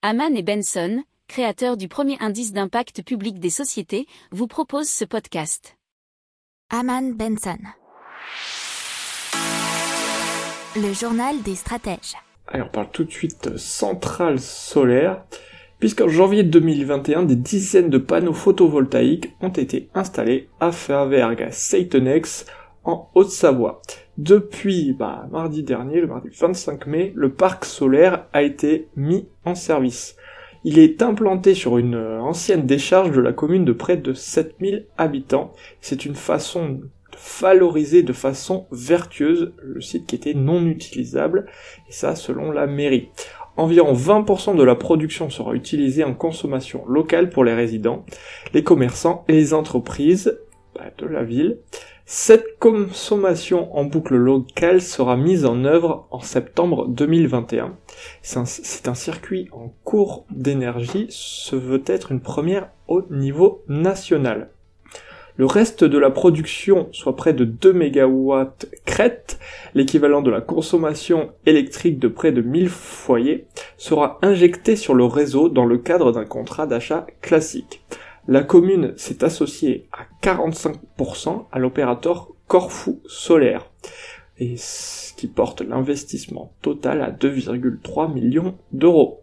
Haman et Benson, créateurs du premier indice d'impact public des sociétés, vous proposent ce podcast. Haman Benson. Le journal des stratèges. Allez, on parle tout de suite centrale solaire, puisqu'en janvier 2021, des dizaines de panneaux photovoltaïques ont été installés à Faverga Seitenex en Haute-Savoie. Depuis bah, mardi dernier, le mardi 25 mai, le parc solaire a été mis en service. Il est implanté sur une ancienne décharge de la commune de près de 7000 habitants. C'est une façon de valoriser de façon vertueuse le site qui était non utilisable, et ça selon la mairie. Environ 20% de la production sera utilisée en consommation locale pour les résidents, les commerçants et les entreprises bah, de la ville. Cette consommation en boucle locale sera mise en œuvre en septembre 2021. C'est un, circuit en cours d'énergie, ce veut être une première au niveau national. Le reste de la production, soit près de 2 MW crête, l'équivalent de la consommation électrique de près de 1000 foyers, sera injecté sur le réseau dans le cadre d'un contrat d'achat classique la commune s'est associée à 45% à l'opérateur Corfou Solaire, et ce qui porte l'investissement total à 2,3 millions d'euros.